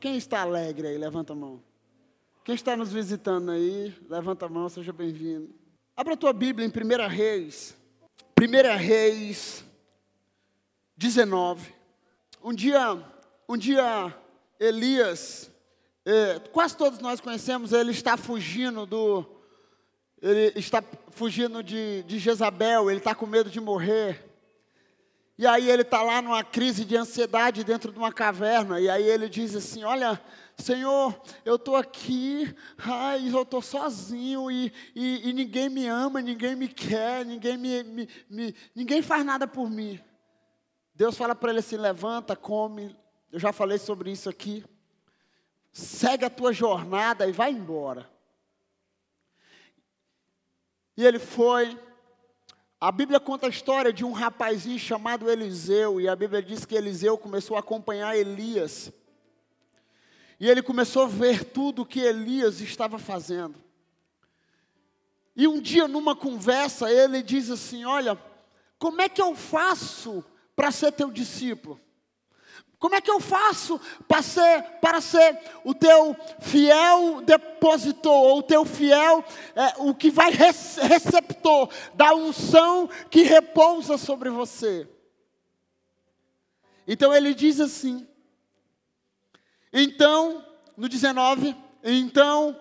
Quem está alegre aí? Levanta a mão. Quem está nos visitando aí? Levanta a mão, seja bem-vindo. Abra a tua Bíblia em 1 Reis. 1 Reis 19. Um dia, um dia Elias, eh, quase todos nós conhecemos, ele está fugindo do. Ele está fugindo de, de Jezabel, ele está com medo de morrer. E aí ele está lá numa crise de ansiedade dentro de uma caverna. E aí ele diz assim: Olha, Senhor, eu estou aqui, ai, eu estou sozinho e, e, e, ninguém me ama, ninguém me quer, ninguém, me, me, me ninguém faz nada por mim. Deus fala para ele assim: levanta, come. Eu já falei sobre isso aqui. Segue a tua jornada e vai embora. E ele foi, a Bíblia conta a história de um rapazinho chamado Eliseu, e a Bíblia diz que Eliseu começou a acompanhar Elias. E ele começou a ver tudo o que Elias estava fazendo. E um dia, numa conversa, ele diz assim: Olha, como é que eu faço para ser teu discípulo? Como é que eu faço para ser, para ser o teu fiel depositor, ou o teu fiel, é, o que vai receptor da unção que repousa sobre você? Então ele diz assim, então, no 19, então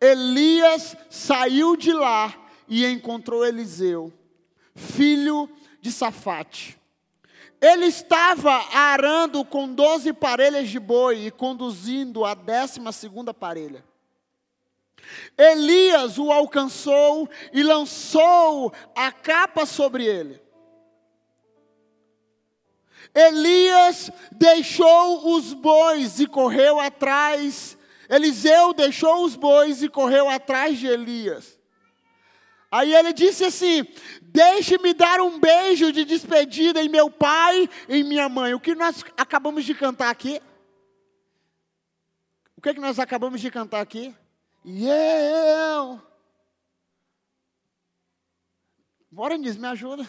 Elias saiu de lá e encontrou Eliseu, filho de Safate ele estava arando com doze parelhas de boi e conduzindo a décima segunda parelha. Elias o alcançou e lançou a capa sobre ele. Elias deixou os bois e correu atrás. Eliseu deixou os bois e correu atrás de Elias. Aí ele disse assim: Deixe-me dar um beijo de despedida em meu pai e em minha mãe. O que nós acabamos de cantar aqui? O que, é que nós acabamos de cantar aqui? Eu. Morenis, me ajuda.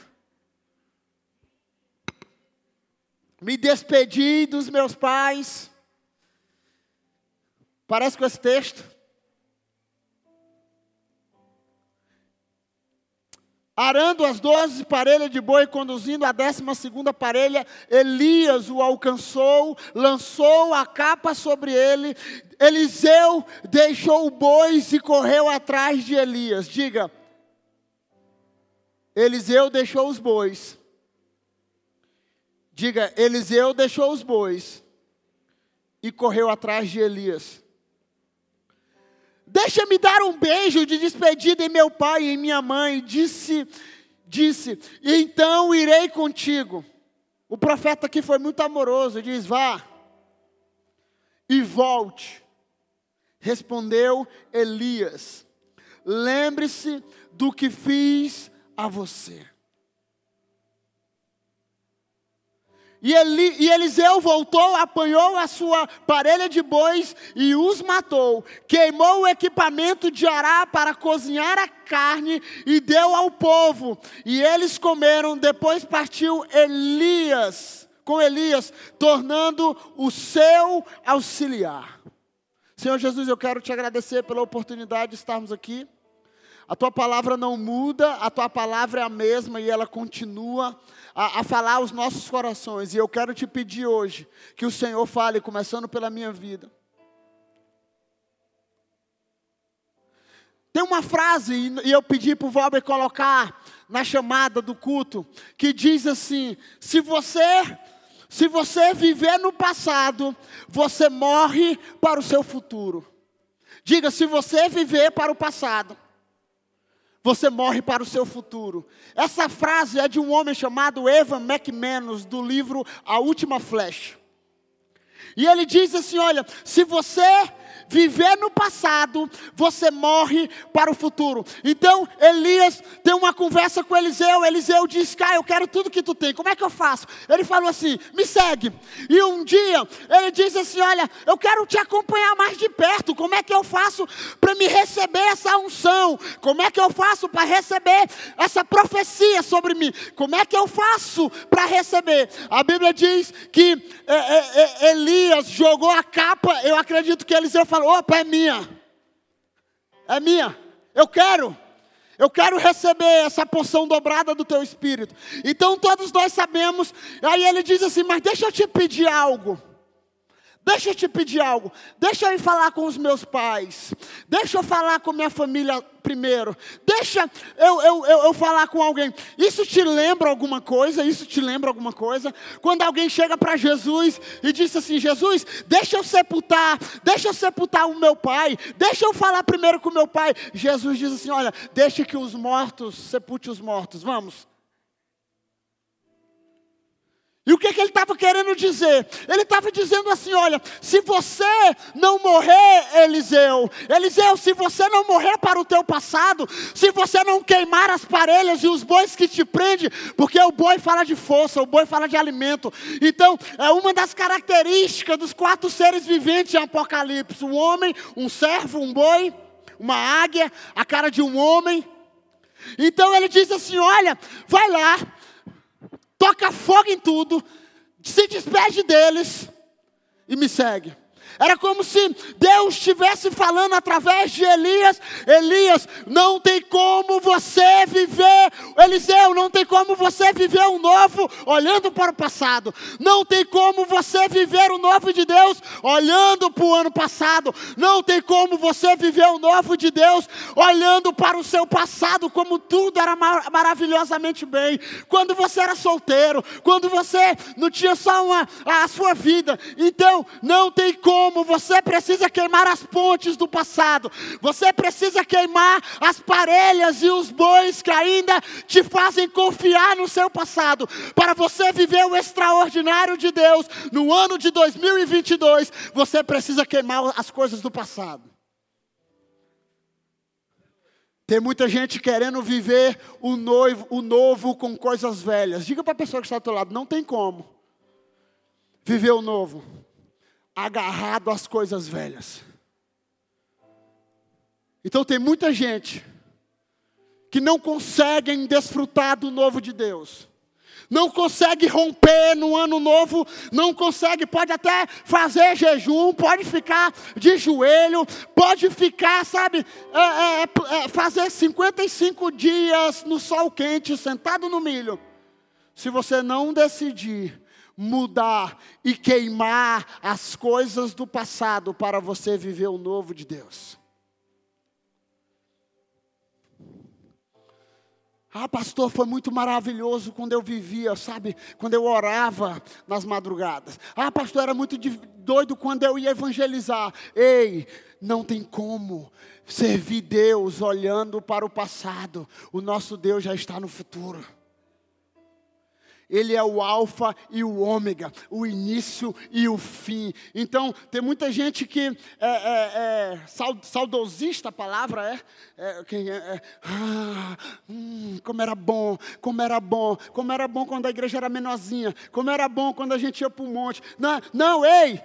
Me despedi dos meus pais. Parece com esse texto. Arando as doze parelhas de boi, conduzindo a décima segunda parelha, Elias o alcançou, lançou a capa sobre ele. Eliseu deixou o boi e correu atrás de Elias. Diga, Eliseu deixou os bois. Diga, Eliseu deixou os bois e correu atrás de Elias. Deixa-me dar um beijo de despedida em meu pai e em minha mãe. Disse, disse, então irei contigo. O profeta aqui foi muito amoroso, diz: vá e volte. Respondeu Elias: lembre-se do que fiz a você. E, Eli, e Eliseu voltou, apanhou a sua parelha de bois e os matou. Queimou o equipamento de Ará para cozinhar a carne e deu ao povo. E eles comeram. Depois partiu Elias, com Elias, tornando o seu auxiliar. Senhor Jesus, eu quero te agradecer pela oportunidade de estarmos aqui. A tua palavra não muda, a tua palavra é a mesma e ela continua a, a, falar aos nossos corações. E eu quero te pedir hoje que o Senhor fale, começando pela minha vida. Tem uma frase, e eu pedi para o Valber colocar na chamada do culto, que diz assim: se você, se você viver no passado, você morre para o seu futuro. Diga, se você viver para o passado, você morre para o seu futuro. Essa frase é de um homem chamado Evan McManus, do livro A Última Flecha. E ele diz assim: olha, se você viver no passado, você morre para o futuro. Então, Elias tem uma conversa com Eliseu. Eliseu diz: Cara, eu quero tudo que tu tem. Como é que eu faço? Ele falou assim: Me segue. E um dia, ele diz assim: Olha, eu quero te acompanhar mais de perto. Como é que eu faço para me receber essa unção? Como é que eu faço para receber essa profecia sobre mim? Como é que eu faço para receber? A Bíblia diz que é, é, é, Elias jogou a capa. Eu acredito que Eliseu falou: Opa, é minha. É minha. Eu quero. Eu quero receber essa porção dobrada do teu espírito. Então todos nós sabemos. Aí ele diz assim: Mas deixa eu te pedir algo. Deixa eu te pedir algo. Deixa eu ir falar com os meus pais. Deixa eu falar com minha família primeiro. Deixa eu, eu, eu, eu, falar com alguém. Isso te lembra alguma coisa? Isso te lembra alguma coisa? Quando alguém chega para Jesus e diz assim: Jesus, deixa eu sepultar, deixa eu sepultar o meu pai, deixa eu falar primeiro com o meu pai. Jesus diz assim: Olha, deixa que os mortos sepulte os mortos. Vamos. E o que, que ele estava querendo dizer? Ele estava dizendo assim: olha, se você não morrer, Eliseu, Eliseu, se você não morrer para o teu passado, se você não queimar as parelhas e os bois que te prende, porque o boi fala de força, o boi fala de alimento. Então, é uma das características dos quatro seres viventes em Apocalipse: um homem, um servo, um boi, uma águia, a cara de um homem. Então ele diz assim: olha, vai lá toca fogo em tudo, se despede deles e me segue. Era como se Deus estivesse falando através de Elias: Elias, não tem como você viver, Eliseu, não tem como você viver o novo olhando para o passado, não tem como você viver o novo de Deus olhando para o ano passado, não tem como você viver o novo de Deus olhando para o seu passado, como tudo era mar maravilhosamente bem, quando você era solteiro, quando você não tinha só uma, a sua vida, então não tem como como você precisa queimar as pontes do passado, você precisa queimar as parelhas e os bois que ainda te fazem confiar no seu passado, para você viver o extraordinário de Deus no ano de 2022, você precisa queimar as coisas do passado. Tem muita gente querendo viver o, noivo, o novo com coisas velhas. Diga para a pessoa que está ao teu lado, não tem como viver o novo agarrado às coisas velhas. Então tem muita gente que não conseguem desfrutar do novo de Deus. Não consegue romper no ano novo, não consegue, pode até fazer jejum, pode ficar de joelho, pode ficar, sabe, é, é, é, fazer 55 dias no sol quente, sentado no milho. Se você não decidir mudar e queimar as coisas do passado para você viver o novo de Deus. Ah, pastor, foi muito maravilhoso quando eu vivia, sabe? Quando eu orava nas madrugadas. Ah, pastor, era muito doido quando eu ia evangelizar. Ei, não tem como servir Deus olhando para o passado. O nosso Deus já está no futuro. Ele é o alfa e o ômega, o início e o fim. Então, tem muita gente que é, é, é saudosista, a palavra é, é, é, é ah, hum, como era bom, como era bom, como era bom quando a igreja era menorzinha, como era bom quando a gente ia para o monte. Não, não, ei,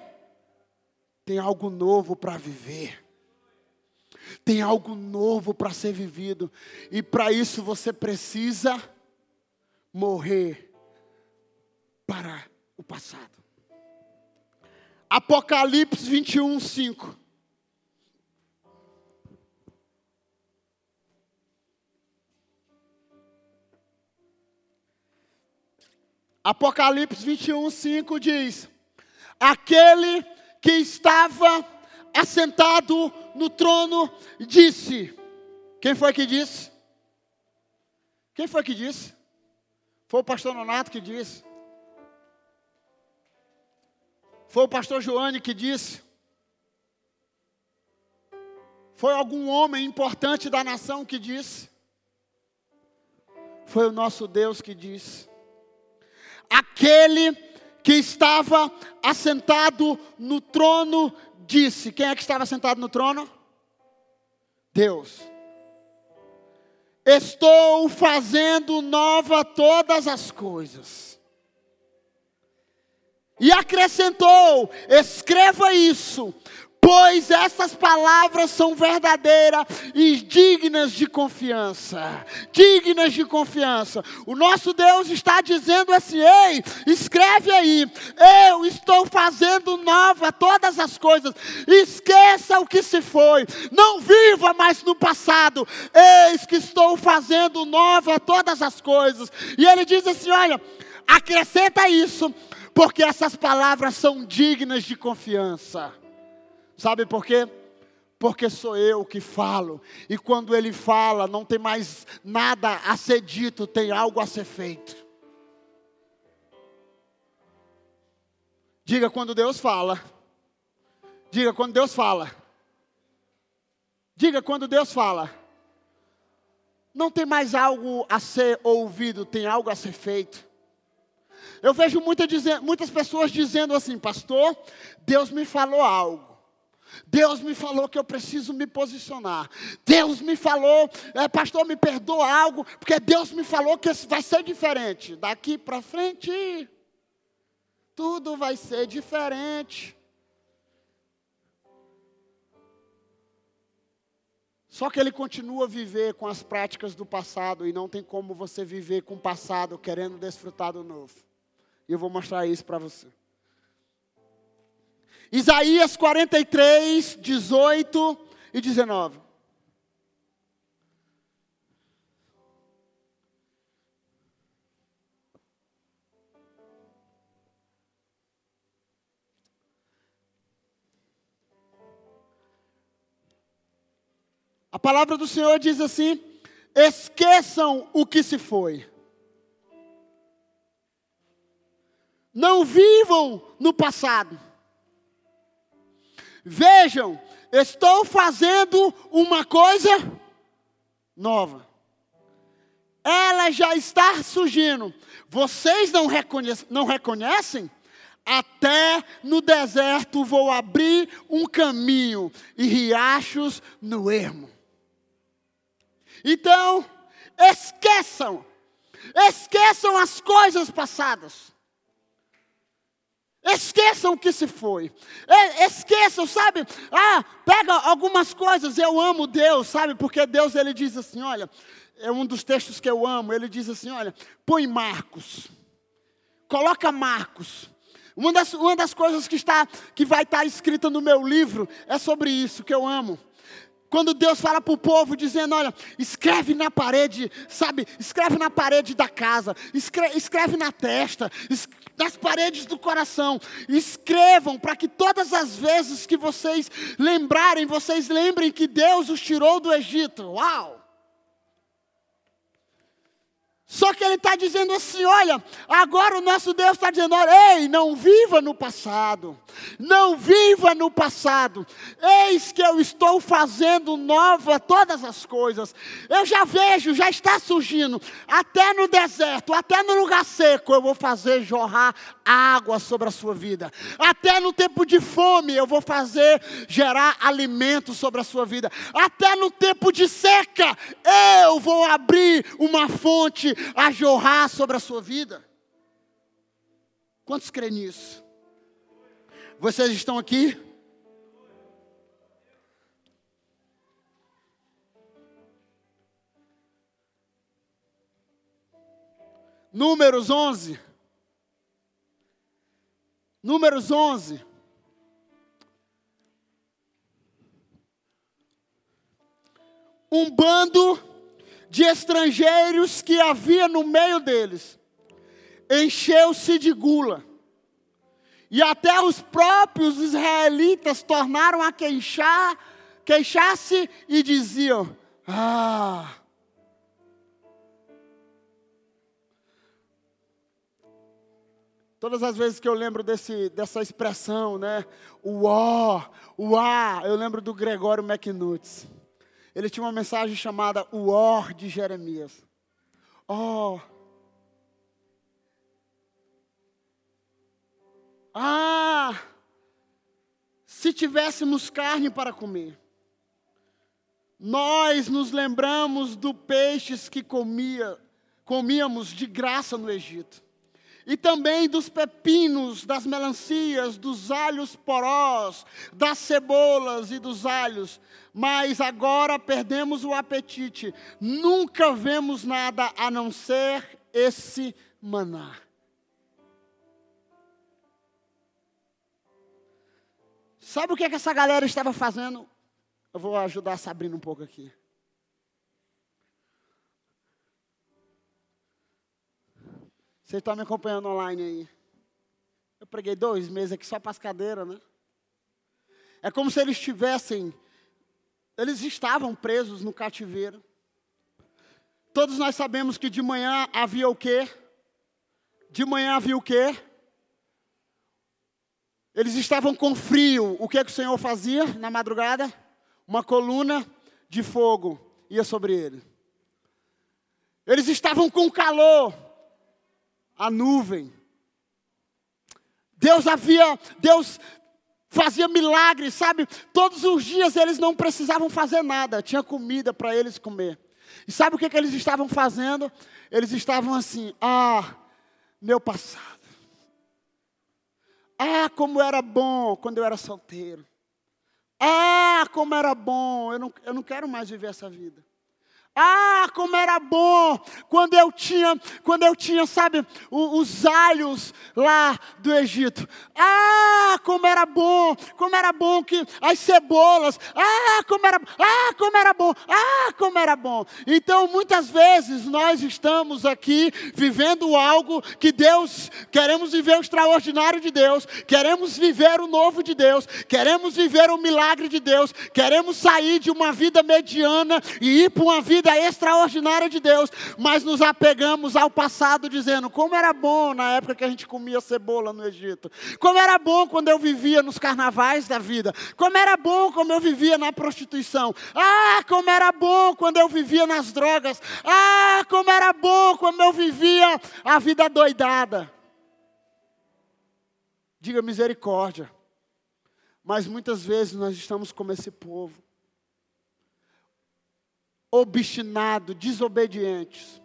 tem algo novo para viver. Tem algo novo para ser vivido. E para isso você precisa morrer para o passado. Apocalipse 21, 5. Apocalipse 21, 5 diz: Aquele que estava assentado no trono disse: Quem foi que disse? Quem foi que disse? Foi o pastor Nonato que disse. Foi o pastor Joane que disse. Foi algum homem importante da nação que disse. Foi o nosso Deus que disse. Aquele que estava assentado no trono disse: Quem é que estava sentado no trono? Deus. Estou fazendo nova todas as coisas. E acrescentou: escreva isso, pois essas palavras são verdadeiras e dignas de confiança. Dignas de confiança. O nosso Deus está dizendo assim: ei, escreve aí, eu estou fazendo nova todas as coisas. Esqueça o que se foi, não viva mais no passado. Eis que estou fazendo nova todas as coisas. E ele diz assim: olha, acrescenta isso, porque essas palavras são dignas de confiança. Sabe por quê? Porque sou eu que falo. E quando ele fala, não tem mais nada a ser dito, tem algo a ser feito. Diga quando Deus fala. Diga quando Deus fala. Diga quando Deus fala. Não tem mais algo a ser ouvido, tem algo a ser feito. Eu vejo muita, muitas pessoas dizendo assim, pastor, Deus me falou algo. Deus me falou que eu preciso me posicionar. Deus me falou, é, pastor, me perdoa algo, porque Deus me falou que vai ser diferente. Daqui para frente, tudo vai ser diferente. Só que ele continua a viver com as práticas do passado e não tem como você viver com o passado querendo desfrutar do novo. E eu vou mostrar isso para você. Isaías 43, 18 e 19. A palavra do Senhor diz assim: esqueçam o que se foi. Não vivam no passado. Vejam, estou fazendo uma coisa nova. Ela já está surgindo. Vocês não, reconhecem, não reconhecem? Até no deserto vou abrir um caminho e riachos no ermo. Então, esqueçam, esqueçam as coisas passadas. Esqueçam o que se foi. Esqueçam, sabe? Ah, pega algumas coisas. Eu amo Deus, sabe? Porque Deus ele diz assim, olha, é um dos textos que eu amo. Ele diz assim, olha, põe Marcos. Coloca Marcos. Uma das, uma das coisas que, está, que vai estar escrita no meu livro é sobre isso, que eu amo. Quando Deus fala para o povo, dizendo: Olha, escreve na parede, sabe? Escreve na parede da casa, escreve, escreve na testa, escreve nas paredes do coração. Escrevam para que todas as vezes que vocês lembrarem, vocês lembrem que Deus os tirou do Egito. Uau! Só que ele está dizendo assim: olha, agora o nosso Deus está dizendo: olha, ei, não viva no passado, não viva no passado, eis que eu estou fazendo nova todas as coisas. Eu já vejo, já está surgindo, até no deserto, até no lugar seco, eu vou fazer jorrar água sobre a sua vida, até no tempo de fome, eu vou fazer gerar alimento sobre a sua vida, até no tempo de seca, eu vou abrir uma fonte a jorrar sobre a sua vida. Quantos creem nisso? Vocês estão aqui? Números 11. Números 11. Um bando de estrangeiros que havia no meio deles, encheu-se de gula. E até os próprios israelitas tornaram a queixar, queixar-se e diziam: Ah, Todas as vezes que eu lembro desse, dessa expressão, né? O ó, o a, eu lembro do Gregório McNutt ele tinha uma mensagem chamada O Or de Jeremias. Oh. Ah, se tivéssemos carne para comer. Nós nos lembramos do peixes que comia, comíamos de graça no Egito. E também dos pepinos, das melancias, dos alhos porós, das cebolas e dos alhos. Mas agora perdemos o apetite. Nunca vemos nada a não ser esse maná. Sabe o que, é que essa galera estava fazendo? Eu vou ajudar a Sabrina um pouco aqui. Vocês estão me acompanhando online aí. Eu preguei dois meses aqui só para as cadeiras, né? É como se eles estivessem, eles estavam presos no cativeiro. Todos nós sabemos que de manhã havia o quê? De manhã havia o quê? Eles estavam com frio. O que, é que o Senhor fazia na madrugada? Uma coluna de fogo ia sobre ele. Eles estavam com calor. A nuvem. Deus havia, Deus fazia milagres, sabe? Todos os dias eles não precisavam fazer nada, tinha comida para eles comer. E sabe o que, que eles estavam fazendo? Eles estavam assim: ah, meu passado. Ah, como era bom quando eu era solteiro. Ah, como era bom. Eu não, eu não quero mais viver essa vida. Ah, como era bom quando eu tinha, quando eu tinha, sabe, os, alhos lá do Egito. Ah, como era bom, como era bom que as cebolas. Ah, como era, ah, como era bom. Ah, como era bom. Então, muitas vezes nós estamos aqui vivendo algo que Deus, queremos viver o extraordinário de Deus, queremos viver o novo de Deus, queremos viver o milagre de Deus, queremos sair de uma vida mediana e ir para uma vida vida extraordinária de Deus, mas nos apegamos ao passado dizendo: como era bom na época que a gente comia cebola no Egito, como era bom quando eu vivia nos carnavais da vida, como era bom como eu vivia na prostituição, ah, como era bom quando eu vivia nas drogas, ah, como era bom quando eu vivia a vida doidada. Diga misericórdia. Mas muitas vezes nós estamos como esse povo obstinados, desobedientes.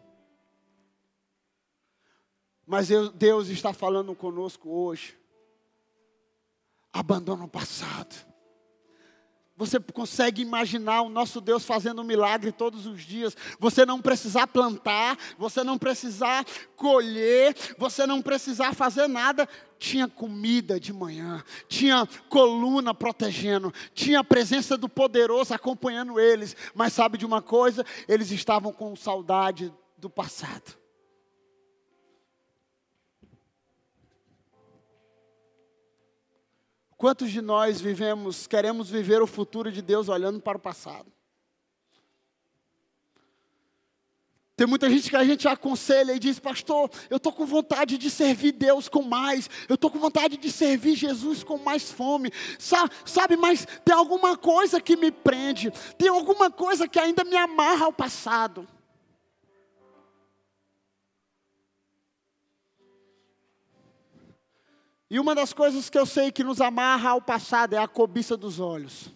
Mas Deus está falando conosco hoje. Abandona o passado. Você consegue imaginar o nosso Deus fazendo um milagre todos os dias. Você não precisar plantar, você não precisar colher, você não precisar fazer nada. Tinha comida de manhã, tinha coluna protegendo, tinha a presença do poderoso acompanhando eles. Mas sabe de uma coisa? Eles estavam com saudade do passado. Quantos de nós vivemos, queremos viver o futuro de Deus olhando para o passado? Tem muita gente que a gente aconselha e diz, pastor, eu estou com vontade de servir Deus com mais, eu estou com vontade de servir Jesus com mais fome, sabe, sabe, mas tem alguma coisa que me prende, tem alguma coisa que ainda me amarra ao passado. E uma das coisas que eu sei que nos amarra ao passado é a cobiça dos olhos.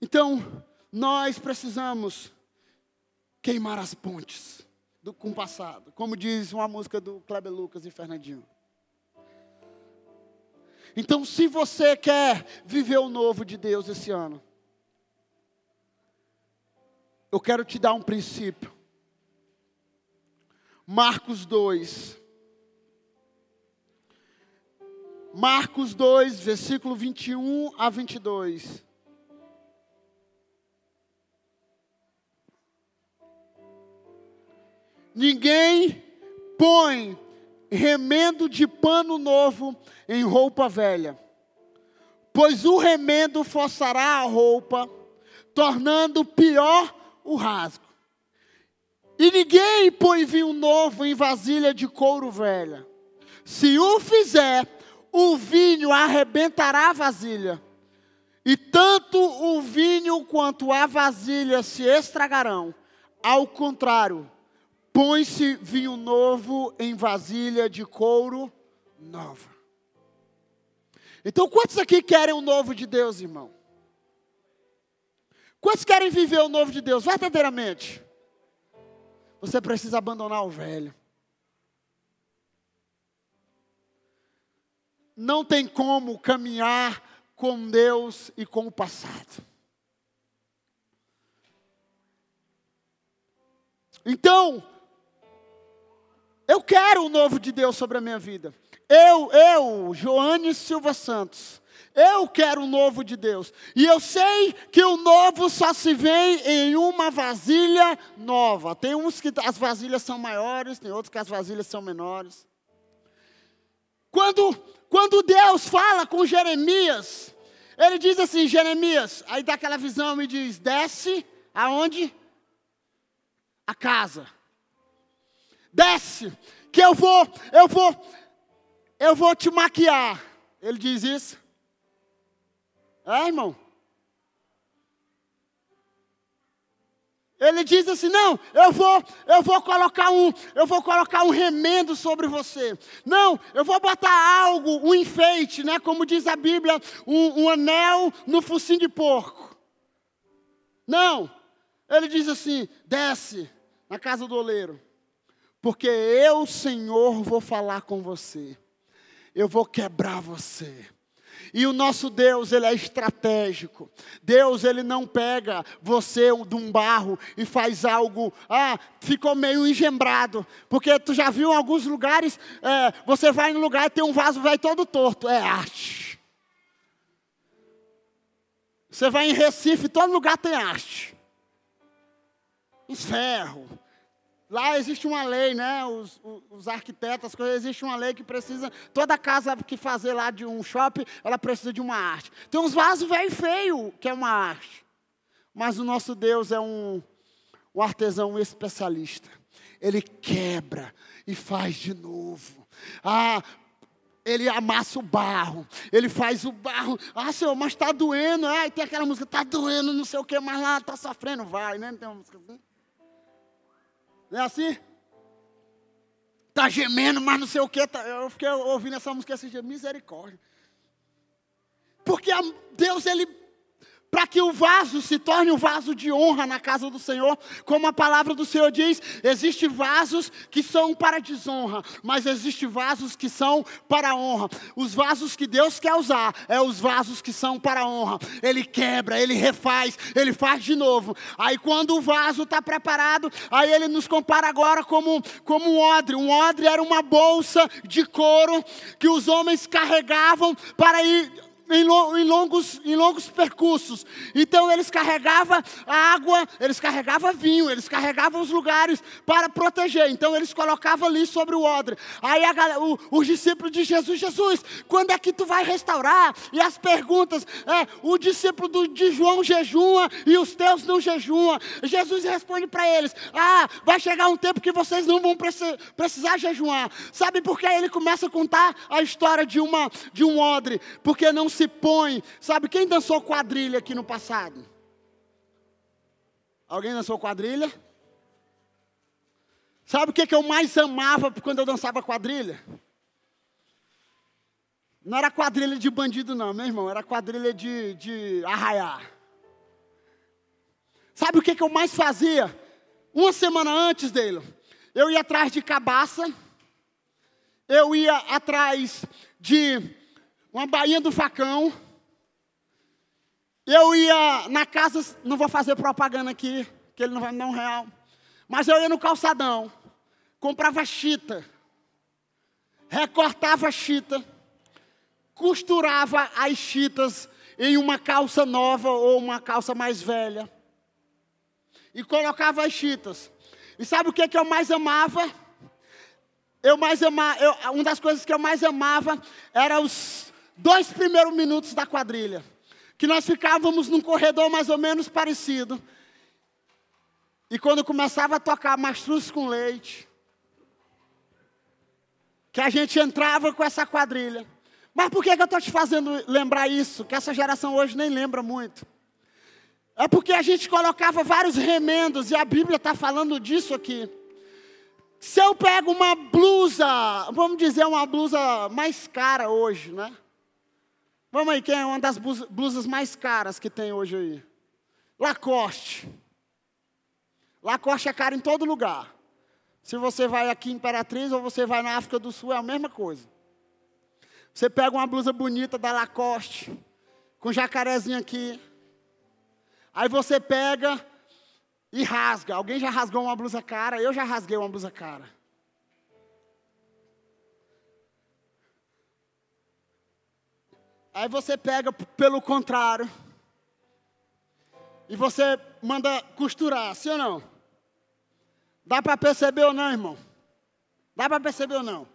Então, nós precisamos queimar as pontes do, com o passado, como diz uma música do Kleber Lucas e Fernandinho. Então, se você quer viver o novo de Deus esse ano, eu quero te dar um princípio. Marcos 2. Marcos 2, versículo 21 a 22. Ninguém põe remendo de pano novo em roupa velha, pois o remendo forçará a roupa, tornando pior o rasgo. E ninguém põe vinho novo em vasilha de couro velha. Se o fizer, o vinho arrebentará a vasilha. E tanto o vinho quanto a vasilha se estragarão. Ao contrário, põe-se vinho novo em vasilha de couro nova. Então, quantos aqui querem o novo de Deus, irmão? Quantos querem viver o novo de Deus verdadeiramente? Você precisa abandonar o velho. Não tem como caminhar com Deus e com o passado. Então, eu quero o novo de Deus sobre a minha vida. Eu, eu, Joane Silva Santos, eu quero o novo de Deus. E eu sei que o novo só se vê em uma vasilha nova. Tem uns que as vasilhas são maiores, tem outros que as vasilhas são menores. Quando, quando Deus fala com Jeremias, ele diz assim: Jeremias, aí dá aquela visão e diz: desce aonde? A casa. Desce, que eu vou, eu vou, eu vou te maquiar. Ele diz isso. É, irmão? Ele diz assim: "Não, eu vou, eu vou colocar um, eu vou colocar um remendo sobre você. Não, eu vou botar algo, um enfeite, né, como diz a Bíblia, um, um anel no focinho de porco. Não. Ele diz assim: "Desce na casa do oleiro, porque eu, Senhor, vou falar com você. Eu vou quebrar você." E o nosso Deus, ele é estratégico. Deus, ele não pega você de um barro e faz algo, ah, ficou meio engembrado. Porque tu já viu em alguns lugares, é, você vai no lugar e tem um vaso vai todo torto. É arte. Você vai em Recife, todo lugar tem arte. Uns ferro, Lá existe uma lei, né? Os, os, os, arquitetos, existe uma lei que precisa. Toda casa que fazer lá de um shopping, ela precisa de uma arte. Tem uns vasos velho feio, que é uma arte. Mas o nosso Deus é um, um artesão especialista. Ele quebra e faz de novo. Ah, ele amassa o barro, ele faz o barro. Ah, Senhor, mas está doendo. Ah, tem aquela música, está doendo, não sei o que, mas lá está sofrendo, vai, né? Não tem uma música assim? Não é assim? Está gemendo, mas não sei o que. Tá, eu fiquei ouvindo essa música esse dia, misericórdia. Porque Deus, Ele para que o vaso se torne um vaso de honra na casa do Senhor, como a palavra do Senhor diz, existem vasos que são para desonra, mas existem vasos que são para honra. Os vasos que Deus quer usar é os vasos que são para honra. Ele quebra, ele refaz, ele faz de novo. Aí quando o vaso está preparado, aí ele nos compara agora como, como um odre. Um odre era uma bolsa de couro que os homens carregavam para ir em, longos, em longos percursos. Então eles carregavam água, eles carregavam vinho, eles carregavam os lugares para proteger. Então eles colocavam ali sobre o odre. Aí a, o, os discípulos de Jesus, Jesus, quando é que tu vai restaurar? E as perguntas, é, o discípulo do, de João jejua e os teus não jejuam. Jesus responde para eles: Ah, vai chegar um tempo que vocês não vão precisar jejuar. Sabe por que ele começa a contar a história de, uma, de um odre? Porque não se se põe. Sabe quem dançou quadrilha aqui no passado? Alguém dançou quadrilha? Sabe o que, que eu mais amava quando eu dançava quadrilha? Não era quadrilha de bandido, não, meu irmão. Era quadrilha de, de arraiar. Sabe o que, que eu mais fazia? Uma semana antes dele, eu ia atrás de cabaça, eu ia atrás de uma bainha do facão. Eu ia na casa, não vou fazer propaganda aqui, que ele não vai me dar um real. Mas eu ia no calçadão, comprava chita, recortava chita, costurava as chitas em uma calça nova ou uma calça mais velha. E colocava as chitas. E sabe o que, que eu mais amava? Eu mais amava, eu, uma das coisas que eu mais amava era os dois primeiros minutos da quadrilha, que nós ficávamos num corredor mais ou menos parecido. E quando começava a tocar mastruz com leite, que a gente entrava com essa quadrilha. Mas por que, que eu estou te fazendo lembrar isso? Que essa geração hoje nem lembra muito. É porque a gente colocava vários remendos, e a Bíblia está falando disso aqui. Se eu pego uma blusa, vamos dizer uma blusa mais cara hoje, né? Vamos aí, quem é uma das blusas mais caras que tem hoje aí? Lacoste. Lacoste é caro em todo lugar. Se você vai aqui em Imperatriz ou você vai na África do Sul, é a mesma coisa. Você pega uma blusa bonita da Lacoste, com jacarezinho aqui. Aí você pega e rasga. Alguém já rasgou uma blusa cara? Eu já rasguei uma blusa cara. Aí você pega pelo contrário. E você manda costurar, sim ou não? Dá para perceber ou não, irmão? Dá para perceber ou não?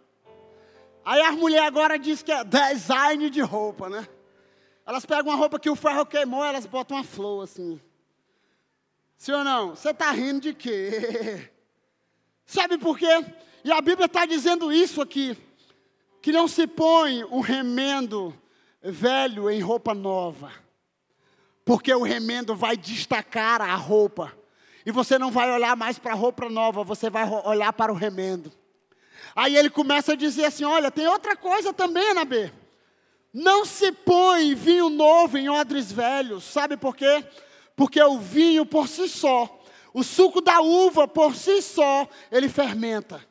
Aí as mulheres agora dizem que é design de roupa, né? Elas pegam uma roupa que o ferro queimou, elas botam uma flor assim. Sim ou não? Você está rindo de quê? Sabe por quê? E a Bíblia está dizendo isso aqui: que não se põe um remendo velho em roupa nova, porque o remendo vai destacar a roupa, e você não vai olhar mais para a roupa nova, você vai olhar para o remendo. Aí ele começa a dizer assim: olha, tem outra coisa também, Anabê. Não se põe vinho novo em odres velhos, sabe por quê? Porque o vinho por si só, o suco da uva por si só, ele fermenta.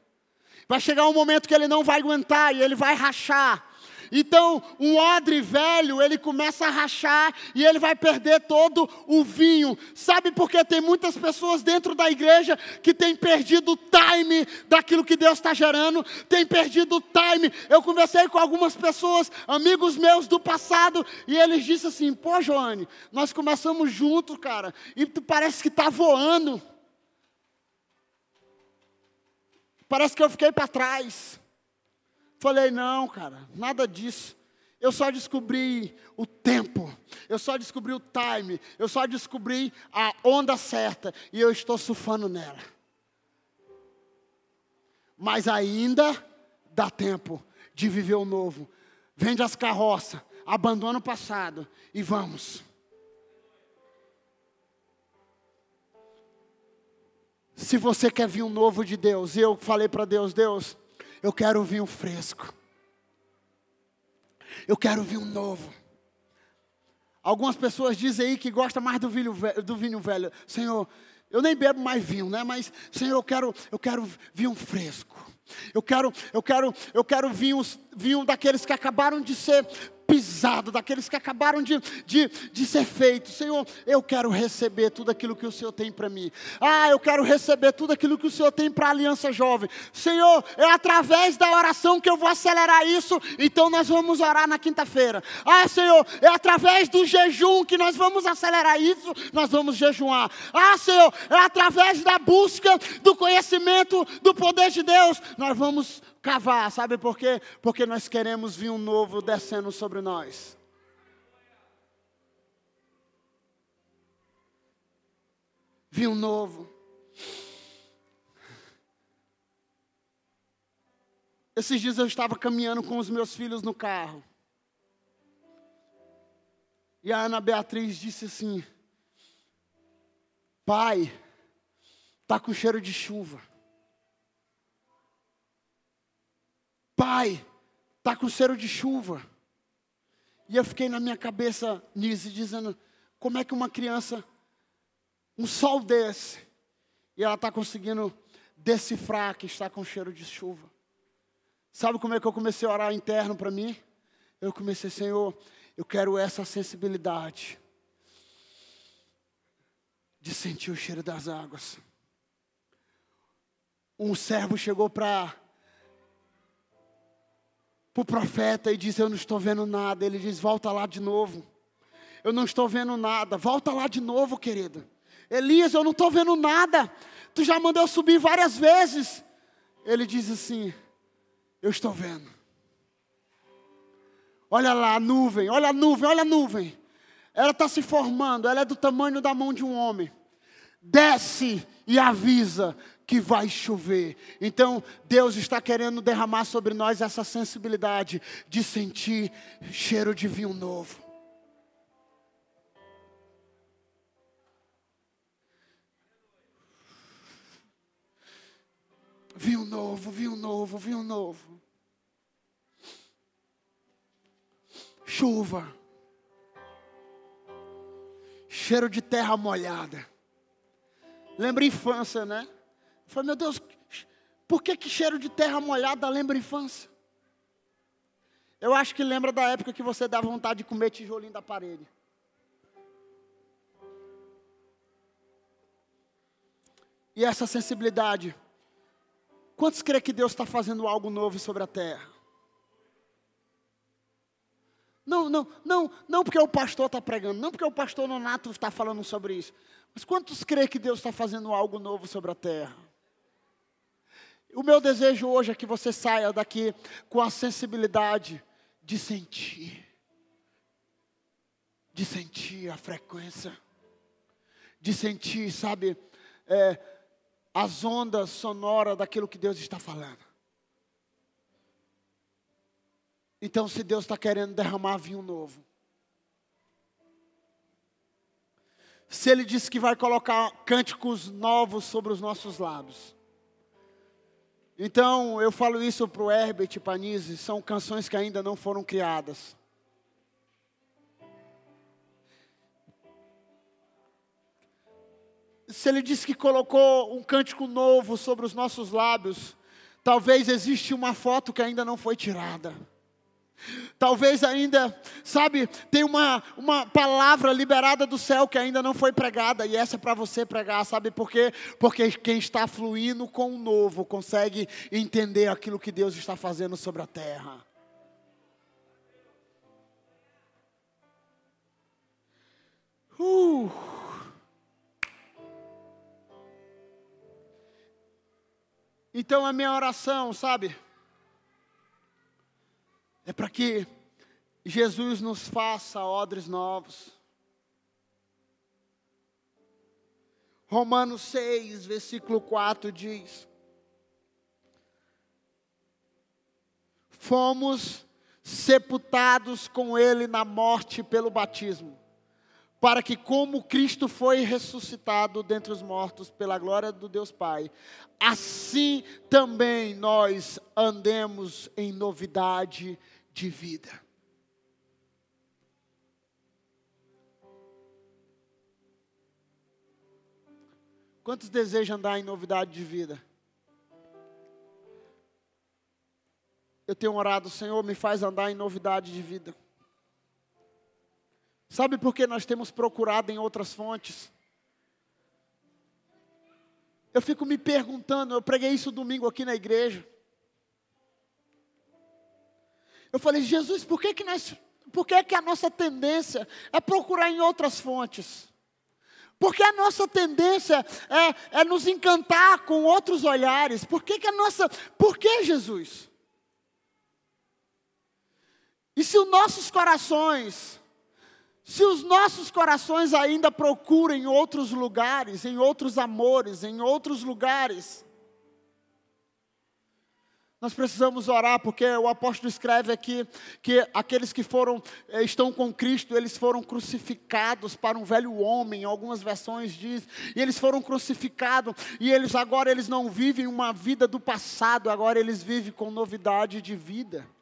Vai chegar um momento que ele não vai aguentar e ele vai rachar. Então, um odre velho, ele começa a rachar e ele vai perder todo o vinho. Sabe por que tem muitas pessoas dentro da igreja que têm perdido o time daquilo que Deus está gerando, tem perdido o time. Eu conversei com algumas pessoas, amigos meus do passado, e eles disseram assim: pô, Joane, nós começamos juntos, cara, e tu parece que está voando. Parece que eu fiquei para trás. Falei, não, cara, nada disso. Eu só descobri o tempo, eu só descobri o time, eu só descobri a onda certa e eu estou surfando nela. Mas ainda dá tempo de viver o novo. Vende as carroças, abandona o passado e vamos. Se você quer vir um novo de Deus, eu falei para Deus, Deus, eu quero vinho fresco. Eu quero vinho novo. Algumas pessoas dizem aí que gostam mais do vinho, velho, do vinho velho. Senhor, eu nem bebo mais vinho, né? Mas, Senhor, eu quero, eu quero vinho fresco. Eu quero, eu quero, eu quero vinhos, vinho daqueles que acabaram de ser pisado, daqueles que acabaram de, de, de ser feitos. Senhor, eu quero receber tudo aquilo que o Senhor tem para mim. Ah, eu quero receber tudo aquilo que o Senhor tem para a Aliança Jovem. Senhor, é através da oração que eu vou acelerar isso, então nós vamos orar na quinta-feira. Ah, Senhor, é através do jejum que nós vamos acelerar isso, nós vamos jejuar. Ah, Senhor, é através da busca do conhecimento do poder de Deus, nós vamos cavar, sabe por quê? Porque nós queremos vinho novo descendo sobre nós. Vinho novo. Esses dias eu estava caminhando com os meus filhos no carro. E a Ana Beatriz disse assim: Pai, tá com cheiro de chuva. Pai, está com cheiro de chuva. E eu fiquei na minha cabeça, Nise, dizendo: como é que uma criança, um sol desse, e ela está conseguindo decifrar que está com cheiro de chuva? Sabe como é que eu comecei a orar interno para mim? Eu comecei, Senhor, eu quero essa sensibilidade de sentir o cheiro das águas. Um servo chegou para para o profeta e diz: Eu não estou vendo nada. Ele diz: Volta lá de novo. Eu não estou vendo nada. Volta lá de novo, querido. Elias, eu não estou vendo nada. Tu já mandou subir várias vezes. Ele diz assim: Eu estou vendo. Olha lá a nuvem, olha a nuvem, olha a nuvem. Ela está se formando, ela é do tamanho da mão de um homem. Desce e avisa que vai chover. Então, Deus está querendo derramar sobre nós essa sensibilidade de sentir cheiro de vinho novo. Vinho novo, vinho novo, vinho novo. Chuva. Cheiro de terra molhada. Lembra infância, né? Falei, meu Deus, por que, que cheiro de terra molhada lembra infância? Eu acho que lembra da época que você dava vontade de comer tijolinho da parede. E essa sensibilidade. Quantos crê que Deus está fazendo algo novo sobre a terra? Não, não, não, não porque o pastor está pregando, não porque o pastor Nonato está falando sobre isso. Mas quantos crê que Deus está fazendo algo novo sobre a terra? O meu desejo hoje é que você saia daqui com a sensibilidade de sentir, de sentir a frequência, de sentir, sabe, é, as ondas sonoras daquilo que Deus está falando. Então, se Deus está querendo derramar vinho novo, se Ele disse que vai colocar cânticos novos sobre os nossos lábios, então eu falo isso para o Herbert Panizzi, são canções que ainda não foram criadas. se ele disse que colocou um cântico novo sobre os nossos lábios, talvez existe uma foto que ainda não foi tirada. Talvez ainda, sabe, tem uma, uma palavra liberada do céu que ainda não foi pregada, e essa é para você pregar, sabe por quê? Porque quem está fluindo com o novo consegue entender aquilo que Deus está fazendo sobre a terra. Uh. Então a minha oração, sabe? É para que Jesus nos faça odres novos. Romanos 6, versículo 4 diz: Fomos sepultados com Ele na morte pelo batismo para que, como Cristo foi ressuscitado dentre os mortos pela glória do Deus Pai, assim também nós andemos em novidade de vida. Quantos desejam andar em novidade de vida? Eu tenho orado, Senhor, me faz andar em novidade de vida. Sabe por que nós temos procurado em outras fontes? Eu fico me perguntando, eu preguei isso domingo aqui na igreja. Eu falei, Jesus, por que, que nós, por que, que a nossa tendência é procurar em outras fontes? Porque a nossa tendência é, é nos encantar com outros olhares. Por que, que a nossa. Por que, Jesus? E se os nossos corações se os nossos corações ainda procuram em outros lugares, em outros amores, em outros lugares, nós precisamos orar, porque o apóstolo escreve aqui que aqueles que foram, eh, estão com Cristo, eles foram crucificados para um velho homem, algumas versões diz, e eles foram crucificados, e eles agora eles não vivem uma vida do passado, agora eles vivem com novidade de vida.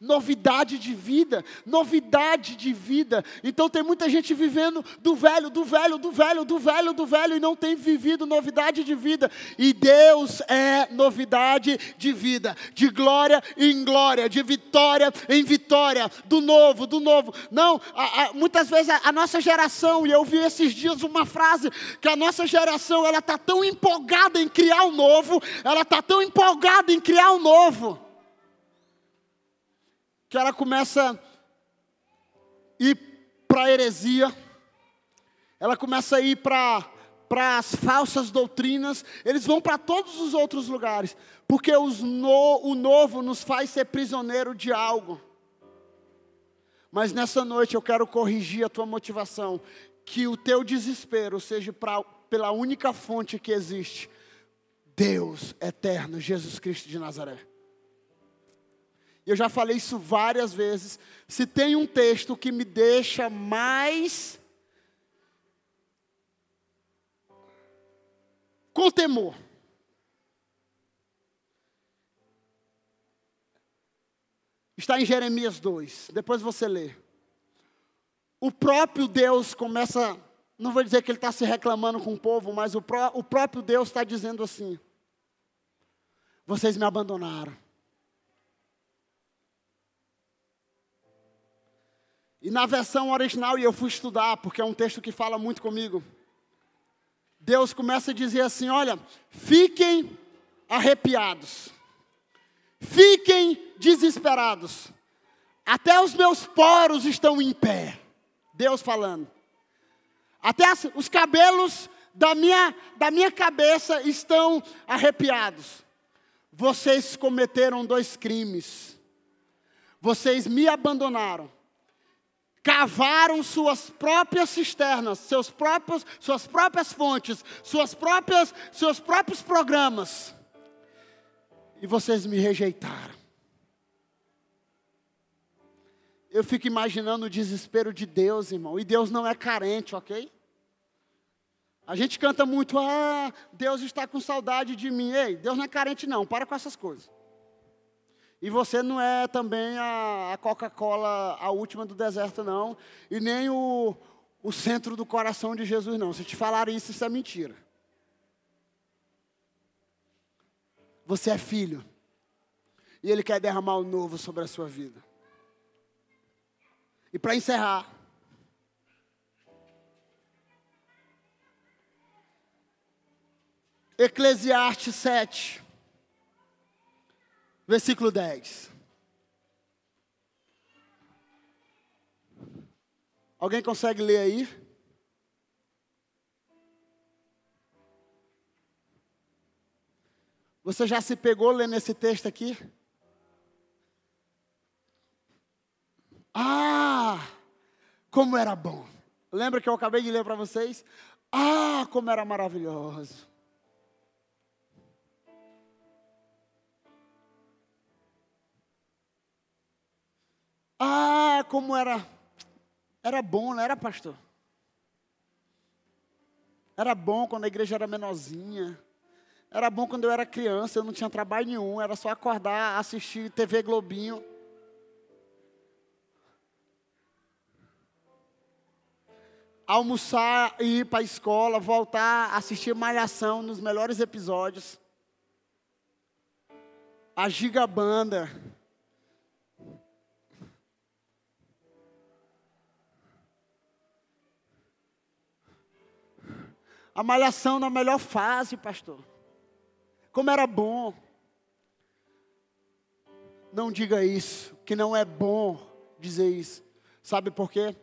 Novidade de vida, novidade de vida. Então tem muita gente vivendo do velho, do velho, do velho, do velho, do velho e não tem vivido novidade de vida. E Deus é novidade de vida, de glória em glória, de vitória em vitória, do novo, do novo. Não, a, a, muitas vezes a, a, nossa geração, e eu vi esses dias uma frase que a nossa geração ela está tão empolgada em criar o novo, ela está tão empolgada em criar o novo que ela começa a ir para a heresia, ela começa a ir para para as falsas doutrinas, eles vão para todos os outros lugares, porque no, o novo nos faz ser prisioneiro de algo. Mas nessa noite eu quero corrigir a tua motivação, que o teu desespero seja pra, pela única fonte que existe, Deus eterno, Jesus Cristo de Nazaré. Eu já falei isso várias vezes. Se tem um texto que me deixa mais com temor. Está em Jeremias 2. Depois você lê. O próprio Deus começa. Não vou dizer que ele está se reclamando com o povo, mas o, pró, o próprio Deus está dizendo assim: Vocês me abandonaram. E na versão original, e eu fui estudar, porque é um texto que fala muito comigo. Deus começa a dizer assim: olha, fiquem arrepiados. Fiquem desesperados. Até os meus poros estão em pé. Deus falando. Até os cabelos da minha, da minha cabeça estão arrepiados. Vocês cometeram dois crimes. Vocês me abandonaram. Cavaram suas próprias cisternas, seus próprios, suas próprias fontes, suas próprias, seus próprios programas e vocês me rejeitaram. Eu fico imaginando o desespero de Deus, irmão. E Deus não é carente, ok? A gente canta muito, ah, Deus está com saudade de mim. Ei, Deus não é carente, não. Para com essas coisas. E você não é também a, a Coca-Cola, a última do deserto, não. E nem o, o centro do coração de Jesus, não. Se te falarem isso, isso é mentira. Você é filho. E Ele quer derramar o novo sobre a sua vida. E para encerrar, Eclesiastes 7, versículo 10. Alguém consegue ler aí? Você já se pegou lendo esse texto aqui? Ah, como era bom. Lembra que eu acabei de ler para vocês? Ah, como era maravilhoso. Ah, como era era bom, não era pastor? Era bom quando a igreja era menorzinha. Era bom quando eu era criança, eu não tinha trabalho nenhum, era só acordar, assistir TV Globinho. Almoçar, ir para a escola, voltar, assistir Malhação nos melhores episódios. A Gigabanda. A malhação na melhor fase, pastor como era bom. Não diga isso, que não é bom dizer isso. Sabe por quê?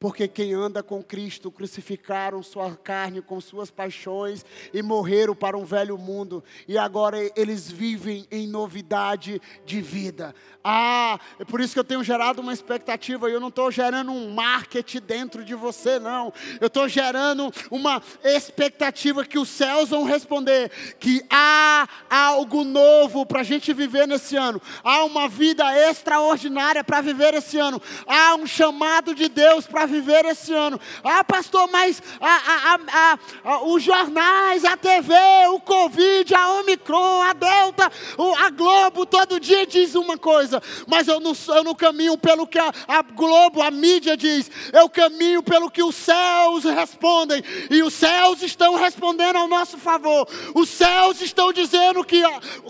Porque quem anda com Cristo crucificaram sua carne com suas paixões e morreram para um velho mundo, e agora eles vivem em novidade de vida. Ah, é por isso que eu tenho gerado uma expectativa, eu não estou gerando um marketing dentro de você, não. Eu estou gerando uma expectativa que os céus vão responder: que há algo novo para a gente viver nesse ano, há uma vida extraordinária para viver esse ano, há um chamado de Deus para viver esse ano. Ah, pastor, mas a, a, a, os jornais, a TV, o Covid, a Omicron, a Delta, a Globo, todo dia diz uma coisa, mas eu não, eu não caminho pelo que a, Globo, a mídia diz, eu caminho pelo que os céus respondem, e os céus estão respondendo ao nosso favor, os céus estão dizendo que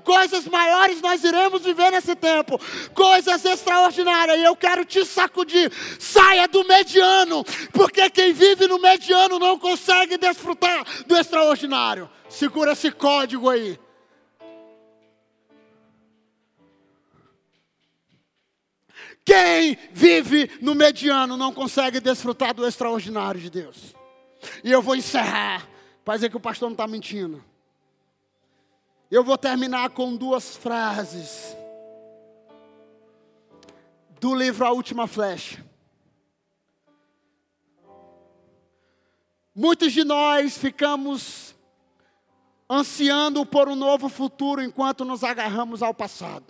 coisas maiores nós iremos viver nesse tempo, coisas extraordinárias, e eu quero te sacudir, saia do mediano mediano, porque quem vive no mediano não consegue desfrutar do extraordinário. Segura esse código aí. Quem vive no mediano não consegue desfrutar do extraordinário de Deus. E eu vou encerrar, para dizer que o pastor não está mentindo. Eu vou terminar com duas frases do livro A Última Flecha. Muitos de nós ficamos ansiando por um novo futuro enquanto nos agarramos ao passado.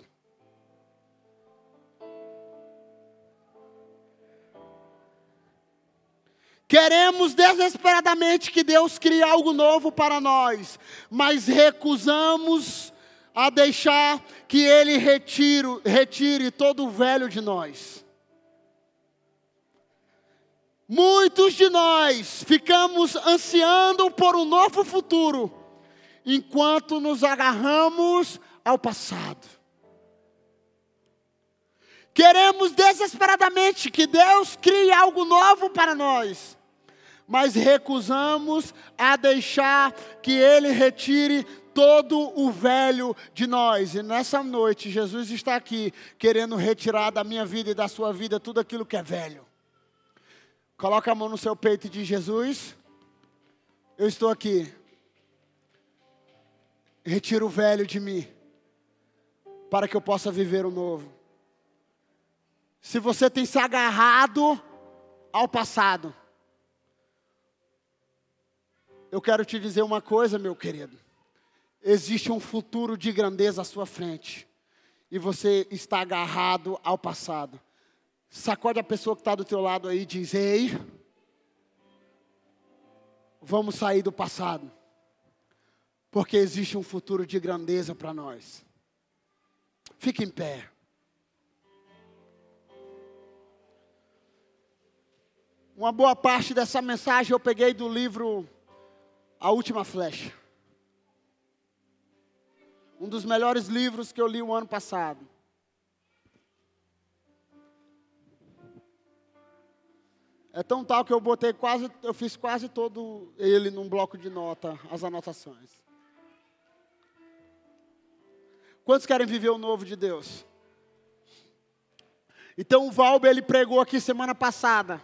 Queremos desesperadamente que Deus crie algo novo para nós, mas recusamos a deixar que Ele retire, retire todo o velho de nós. Muitos de nós ficamos ansiando por um novo futuro, enquanto nos agarramos ao passado. Queremos desesperadamente que Deus crie algo novo para nós, mas recusamos a deixar que Ele retire todo o velho de nós. E nessa noite, Jesus está aqui querendo retirar da minha vida e da sua vida tudo aquilo que é velho. Coloca a mão no seu peito e diz: Jesus, eu estou aqui. Retira o velho de mim, para que eu possa viver o novo. Se você tem se agarrado ao passado, eu quero te dizer uma coisa, meu querido. Existe um futuro de grandeza à sua frente. E você está agarrado ao passado. Sacode a pessoa que está do teu lado aí e diz: Ei, vamos sair do passado. Porque existe um futuro de grandeza para nós. Fique em pé. Uma boa parte dessa mensagem eu peguei do livro A Última Flecha. Um dos melhores livros que eu li o ano passado. É tão tal que eu botei quase, eu fiz quase todo ele num bloco de nota, as anotações. Quantos querem viver o novo de Deus? Então o Valber ele pregou aqui semana passada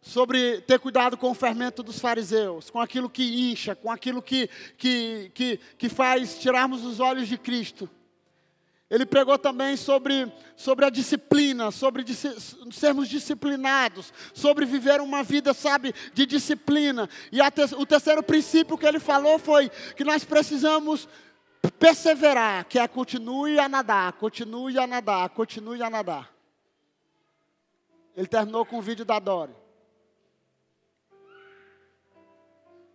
sobre ter cuidado com o fermento dos fariseus, com aquilo que incha, com aquilo que, que, que, que faz tirarmos os olhos de Cristo. Ele pregou também sobre, sobre a disciplina, sobre sermos disciplinados, sobre viver uma vida, sabe, de disciplina. E te, o terceiro princípio que ele falou foi que nós precisamos perseverar, que é continue a nadar, continue a nadar, continue a nadar. Ele terminou com o vídeo da Dori.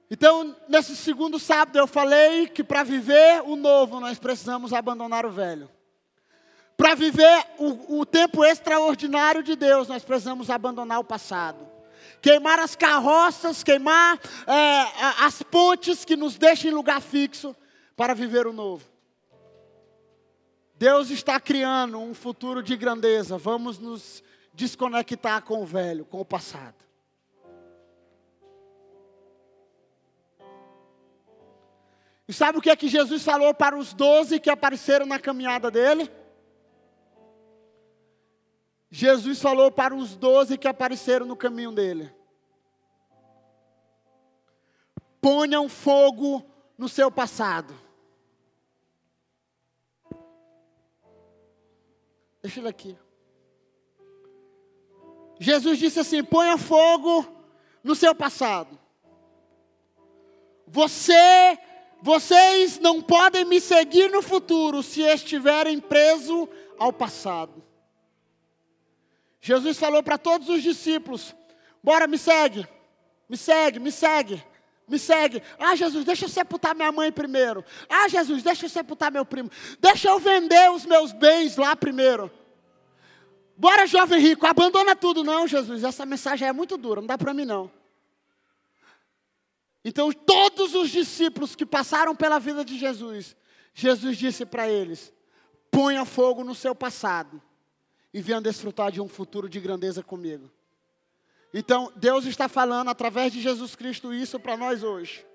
Então, nesse segundo sábado, eu falei que para viver o novo, nós precisamos abandonar o velho. Para viver o, o, tempo extraordinário de Deus, nós precisamos abandonar o passado. Queimar as carroças, queimar é, as pontes que nos deixam em lugar fixo para viver o novo. Deus está criando um futuro de grandeza. Vamos nos desconectar com o velho, com o passado. E sabe o que é que Jesus falou para os doze que apareceram na caminhada dele? Jesus falou para os doze que apareceram no caminho dele: ponham fogo no seu passado. Deixa ele aqui. Jesus disse assim: ponha fogo no seu passado. Você vocês não podem me seguir no futuro se estiverem presos ao passado. Jesus falou para todos os discípulos: Bora, me segue, me segue, me segue, me segue. Ah, Jesus, deixa eu sepultar minha mãe primeiro. Ah, Jesus, deixa eu sepultar meu primo. Deixa eu vender os meus bens lá primeiro. Bora, jovem rico, abandona tudo. Não, Jesus, essa mensagem é muito dura, não dá para mim não. Então, todos os discípulos que passaram pela vida de Jesus, Jesus disse para eles: ponha fogo no seu passado e venha desfrutar de um futuro de grandeza comigo. Então, Deus está falando através de Jesus Cristo isso para nós hoje.